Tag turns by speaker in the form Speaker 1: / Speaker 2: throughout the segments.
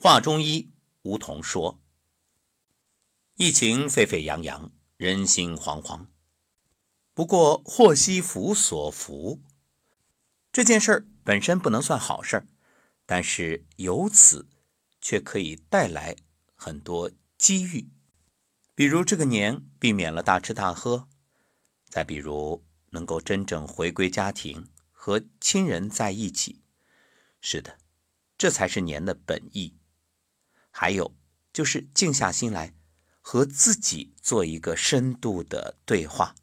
Speaker 1: 话中医，梧桐说：“疫情沸沸扬扬，人心惶惶。不过祸兮福所伏，这件事儿本身不能算好事，但是由此却可以带来很多机遇。比如这个年避免了大吃大喝，再比如能够真正回归家庭，和亲人在一起。是的，这才是年的本意。”还有就是静下心来，和自己做一个深度的对话，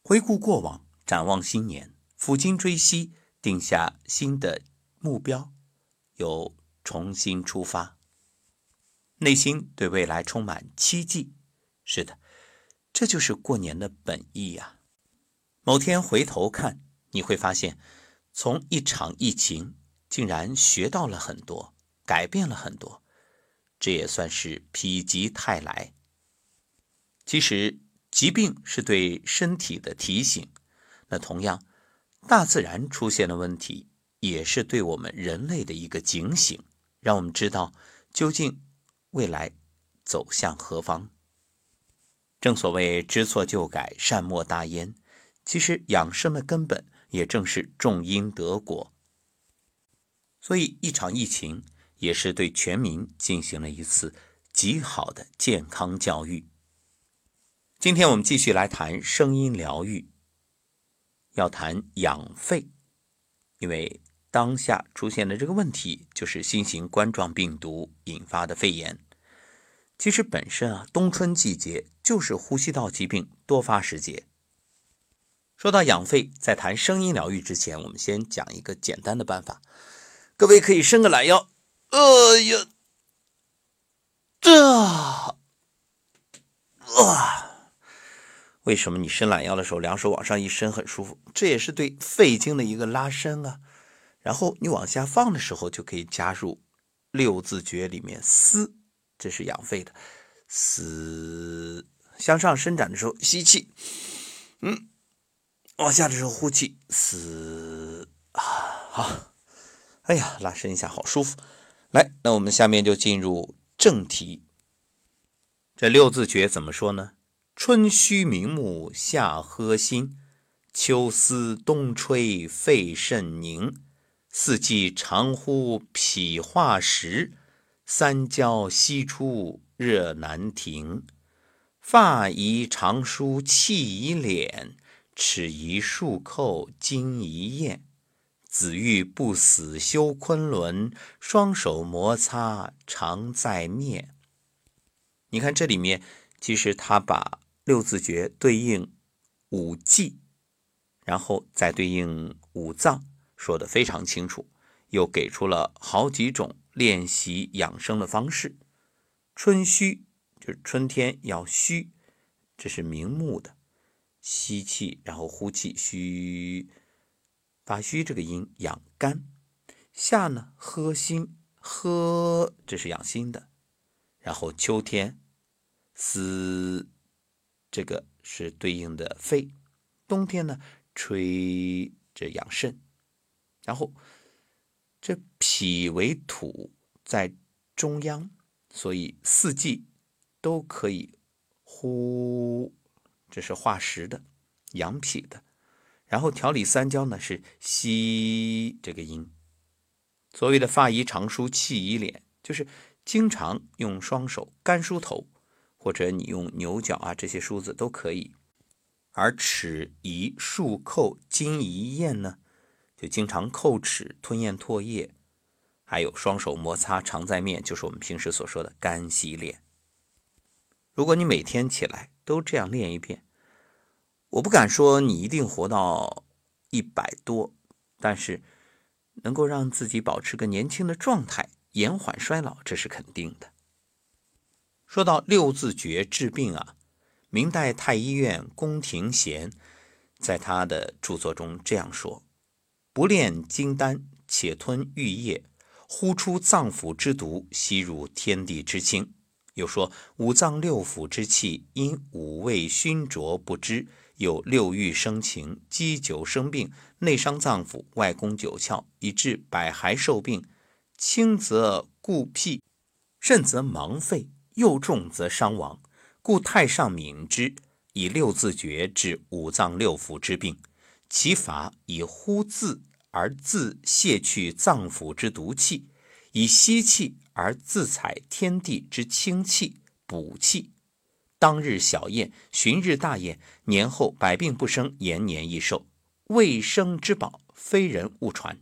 Speaker 1: 回顾过往，展望新年，抚今追昔，定下新的目标，又重新出发，内心对未来充满期冀。是的，这就是过年的本意呀。某天回头看，你会发现，从一场疫情，竟然学到了很多，改变了很多。这也算是否极泰来。其实，疾病是对身体的提醒，那同样，大自然出现的问题也是对我们人类的一个警醒，让我们知道究竟未来走向何方。正所谓知错就改，善莫大焉。其实，养生的根本也正是种因得果。所以，一场疫情。也是对全民进行了一次极好的健康教育。今天我们继续来谈声音疗愈，要谈养肺，因为当下出现的这个问题就是新型冠状病毒引发的肺炎。其实本身啊，冬春季节就是呼吸道疾病多发时节。说到养肺，在谈声音疗愈之前，我们先讲一个简单的办法，各位可以伸个懒腰。哎呀，这啊，为什么你伸懒腰的时候，两手往上一伸很舒服？这也是对肺经的一个拉伸啊。然后你往下放的时候，就可以加入六字诀里面嘶，这是养肺的。嘶，向上伸展的时候吸气，嗯，往下的时候呼气，嘶啊，好，哎呀，拉伸一下，好舒服。来，那我们下面就进入正题。这六字诀怎么说呢？春须明目，夏喝心，秋思冬吹肺肾宁，四季长呼脾化实，三焦西出热难停，发宜长梳气宜敛，齿宜漱扣津以咽。子欲不死修昆仑，双手摩擦常在面。你看这里面，其实他把六字诀对应五季，然后再对应五脏，说的非常清楚，又给出了好几种练习养生的方式。春虚就是春天要虚，这是明目的，吸气然后呼气，虚。发虚这个音养肝，夏呢喝心喝这是养心的，然后秋天思这个是对应的肺，冬天呢吹这养肾，然后这脾为土在中央，所以四季都可以呼，这是化实的养脾的。然后调理三焦呢，是吸这个音。所谓的发宜长梳气以敛，就是经常用双手干梳头，或者你用牛角啊这些梳子都可以。而齿宜漱扣津宜咽呢，就经常叩齿吞咽唾液，还有双手摩擦常在面，就是我们平时所说的干洗脸。如果你每天起来都这样练一遍。我不敢说你一定活到一百多，但是能够让自己保持个年轻的状态，延缓衰老，这是肯定的。说到六字诀治病啊，明代太医院宫廷贤在他的著作中这样说：“不炼金丹，且吞玉液，呼出脏腑之毒，吸入天地之清。”又说五脏六腑之气因五味熏灼不知。有六欲生情，积久生病，内伤脏腑，外攻九窍，以致百骸受病。轻则故辟；甚则盲肺，又重则伤亡。故太上敏之，以六字诀治五脏六腑之病。其法以呼字而自泄去脏腑之毒气，以吸气而自采天地之清气，补气。当日小宴，旬日大宴，年后百病不生，延年益寿。卫生之宝，非人勿传。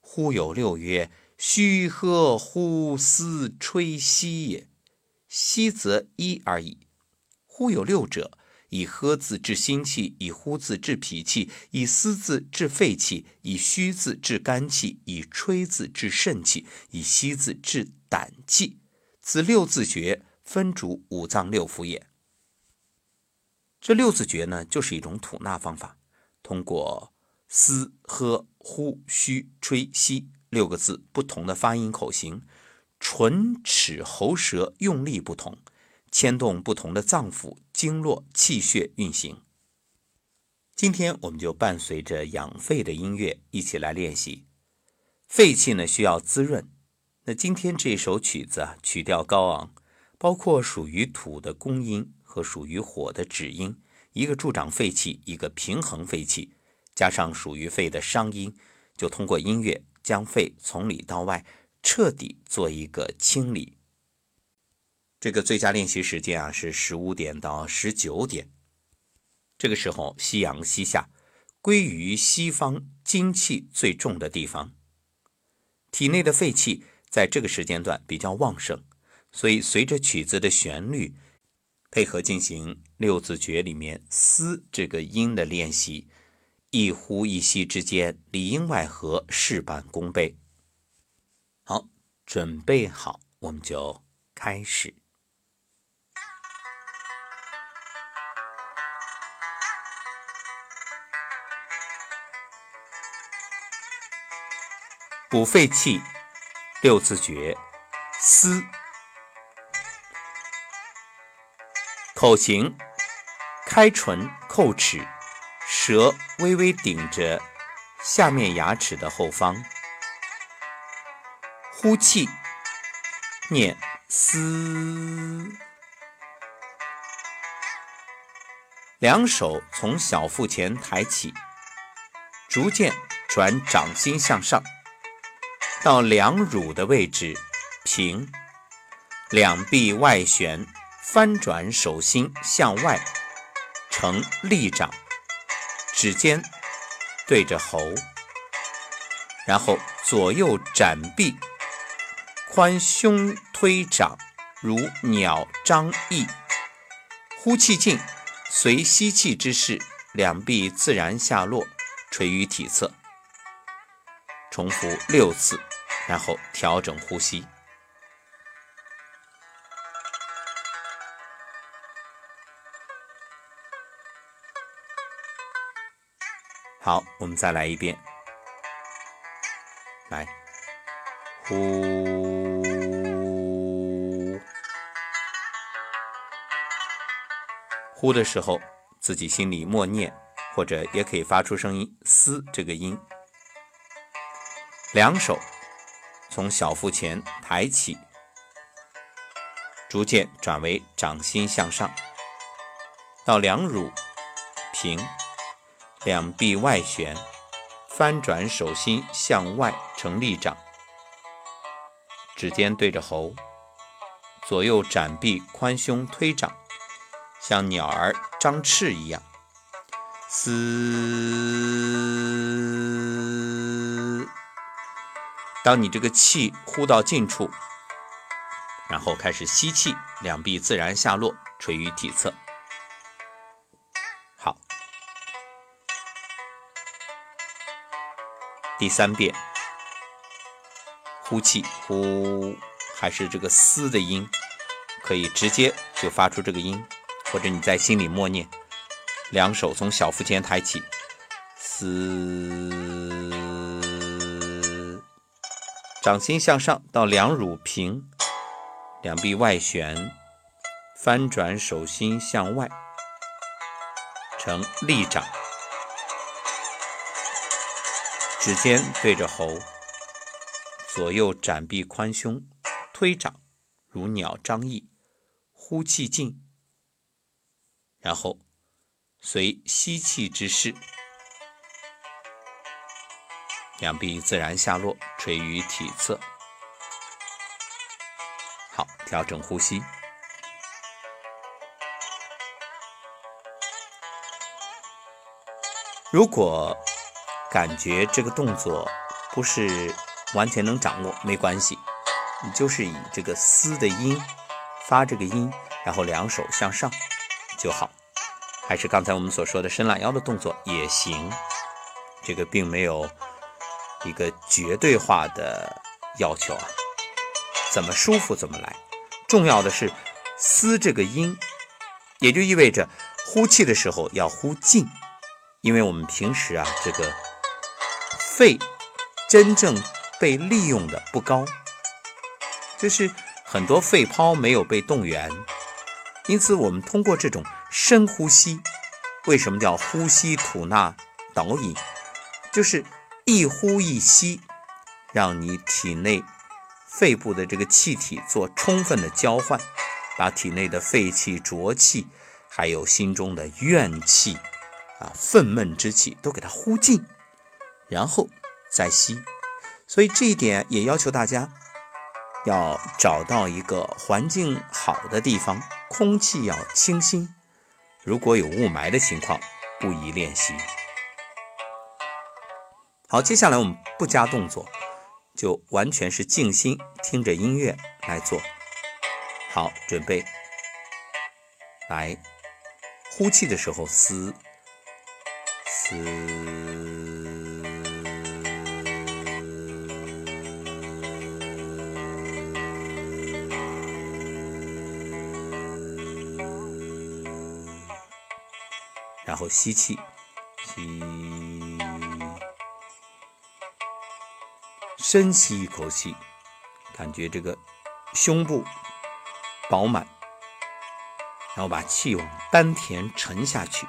Speaker 1: 忽有六曰：“虚喝呼嘶吹息也。”息则一而已。忽有六者，以喝字治心气，以呼字治脾气，以思字治肺气，以虚字治肝气，以吹字治肾气，以息字治胆气。此六字诀，分主五脏六腑也。这六字诀呢，就是一种吐纳方法。通过嘶、喝、呼、嘘、吹、吸六个字不同的发音口型，唇、齿、喉、舌用力不同，牵动不同的脏腑、经络、气血运行。今天我们就伴随着养肺的音乐一起来练习。肺气呢需要滋润，那今天这首曲子啊，曲调高昂，包括属于土的宫音和属于火的止音。一个助长肺气，一个平衡肺气，加上属于肺的伤音，就通过音乐将肺从里到外彻底做一个清理。这个最佳练习时间啊是十五点到十九点，这个时候夕阳西下，归于西方精气最重的地方，体内的肺气在这个时间段比较旺盛，所以随着曲子的旋律。配合进行六字诀里面“思”这个音的练习，一呼一吸之间里应外合，事半功倍。好，准备好，我们就开始。补肺气，六字诀“思”。口型：开唇叩齿，舌微微顶着下面牙齿的后方。呼气，念嘶。两手从小腹前抬起，逐渐转掌心向上，到两乳的位置平，两臂外旋。翻转手心向外，成立掌，指尖对着喉，然后左右展臂，宽胸推掌，如鸟张翼。呼气进，随吸气之势，两臂自然下落，垂于体侧。重复六次，然后调整呼吸。好，我们再来一遍。来，呼，呼的时候自己心里默念，或者也可以发出声音“嘶”这个音。两手从小腹前抬起，逐渐转为掌心向上，到两乳平。两臂外旋，翻转手心向外成立掌，指尖对着喉，左右展臂，宽胸推掌，像鸟儿张翅一样。嘶，当你这个气呼到尽处，然后开始吸气，两臂自然下落，垂于体侧。第三遍，呼气，呼，还是这个“嘶”的音，可以直接就发出这个音，或者你在心里默念。两手从小腹前抬起，嘶，掌心向上到两乳平，两臂外旋，翻转手心向外，成立掌。指尖对着喉，左右展臂宽胸，推掌，如鸟张翼，呼气进，然后随吸气之势，两臂自然下落，垂于体侧。好，调整呼吸。如果感觉这个动作不是完全能掌握，没关系，你就是以这个嘶的音发这个音，然后两手向上就好。还是刚才我们所说的伸懒腰的动作也行，这个并没有一个绝对化的要求啊，怎么舒服怎么来。重要的是嘶这个音，也就意味着呼气的时候要呼进，因为我们平时啊这个肺真正被利用的不高，就是很多肺泡没有被动员，因此我们通过这种深呼吸，为什么叫呼吸吐纳导引？就是一呼一吸，让你体内肺部的这个气体做充分的交换，把体内的废气、浊气，还有心中的怨气啊、愤懑之气都给它呼尽，然后再吸。所以这一点也要求大家要找到一个环境好的地方，空气要清新。如果有雾霾的情况，不宜练习。好，接下来我们不加动作，就完全是静心听着音乐来做。好，准备，来，呼气的时候嘶嘶。然后吸气，吸，深吸一口气，感觉这个胸部饱满，然后把气往丹田沉下去。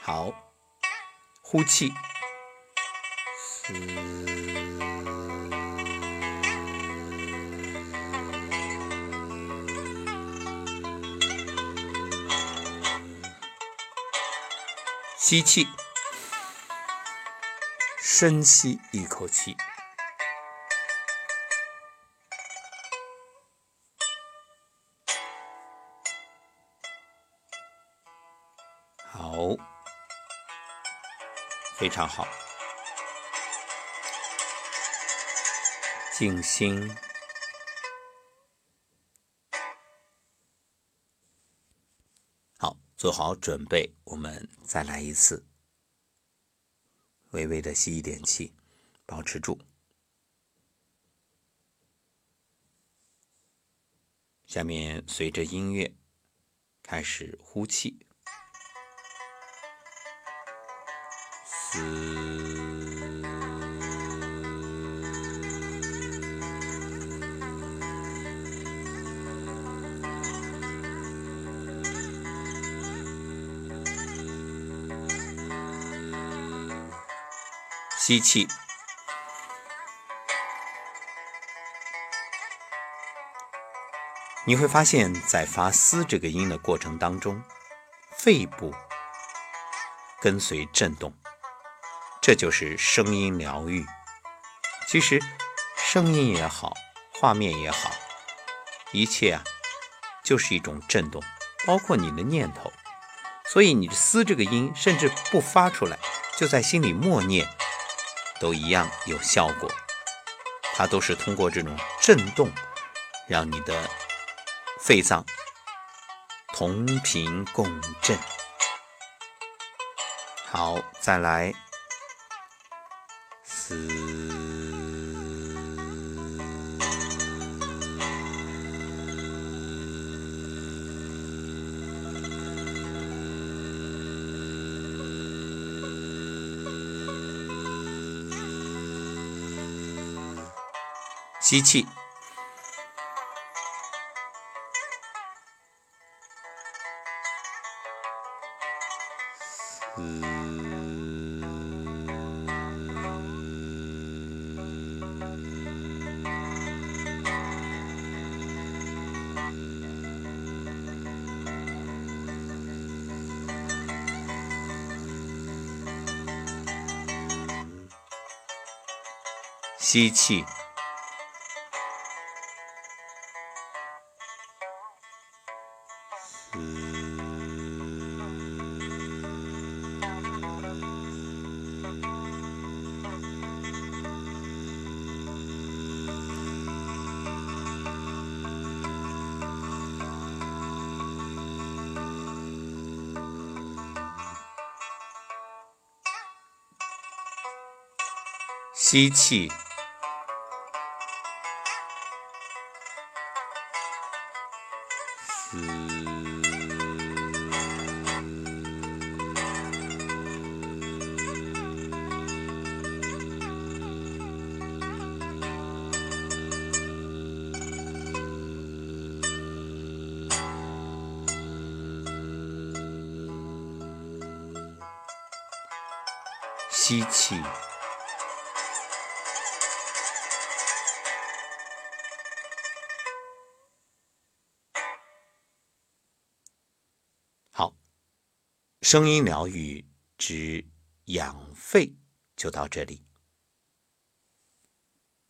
Speaker 1: 好，呼气，嘶。吸气，深吸一口气，好，非常好，静心。做好准备，我们再来一次。微微的吸一点气，保持住。下面随着音乐开始呼气，吸气，你会发现在发“嘶”这个音的过程当中，肺部跟随震动，这就是声音疗愈。其实，声音也好，画面也好，一切啊，就是一种震动，包括你的念头。所以，你的“嘶”这个音，甚至不发出来，就在心里默念。都一样有效果，它都是通过这种震动，让你的肺脏同频共振。好，再来，吸气，吸气。吸气。吸气。声音疗愈之养肺就到这里。